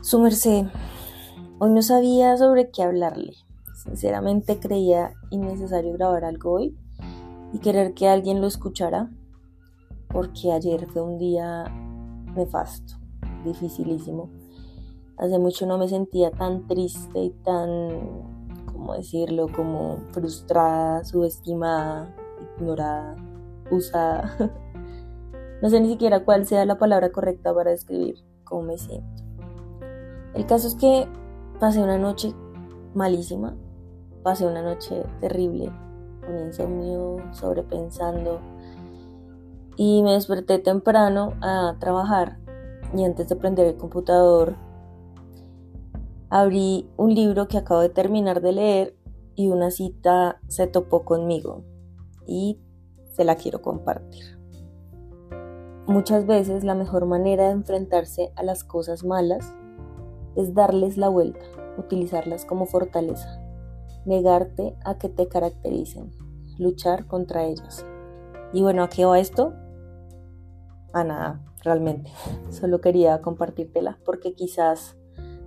Su merced, hoy no sabía sobre qué hablarle. Sinceramente creía innecesario grabar algo hoy y querer que alguien lo escuchara, porque ayer fue un día nefasto, dificilísimo. Hace mucho no me sentía tan triste y tan, ¿cómo decirlo?, como frustrada, subestimada, ignorada, usada. no sé ni siquiera cuál sea la palabra correcta para describir cómo me siento. El caso es que pasé una noche malísima, pasé una noche terrible, con insomnio, sobrepensando, y me desperté temprano a trabajar y antes de prender el computador abrí un libro que acabo de terminar de leer y una cita se topó conmigo y se la quiero compartir. Muchas veces la mejor manera de enfrentarse a las cosas malas es darles la vuelta, utilizarlas como fortaleza, negarte a que te caractericen, luchar contra ellas. Y bueno, ¿a qué va esto? A nada, realmente. Solo quería compartírtela porque quizás,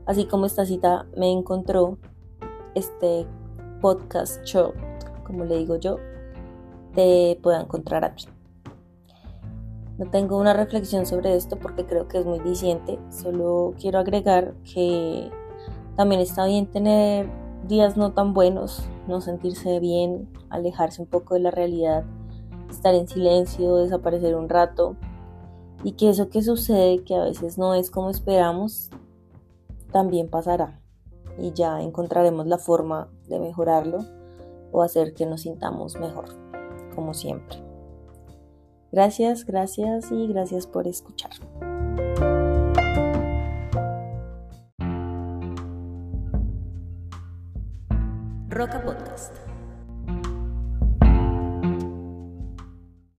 así como esta cita me encontró, este podcast show, como le digo yo, te pueda encontrar a ti. No tengo una reflexión sobre esto porque creo que es muy diciente. Solo quiero agregar que también está bien tener días no tan buenos, no sentirse bien, alejarse un poco de la realidad, estar en silencio, desaparecer un rato. Y que eso que sucede, que a veces no es como esperamos, también pasará. Y ya encontraremos la forma de mejorarlo o hacer que nos sintamos mejor, como siempre. Gracias, gracias y gracias por escuchar. Roca Podcast.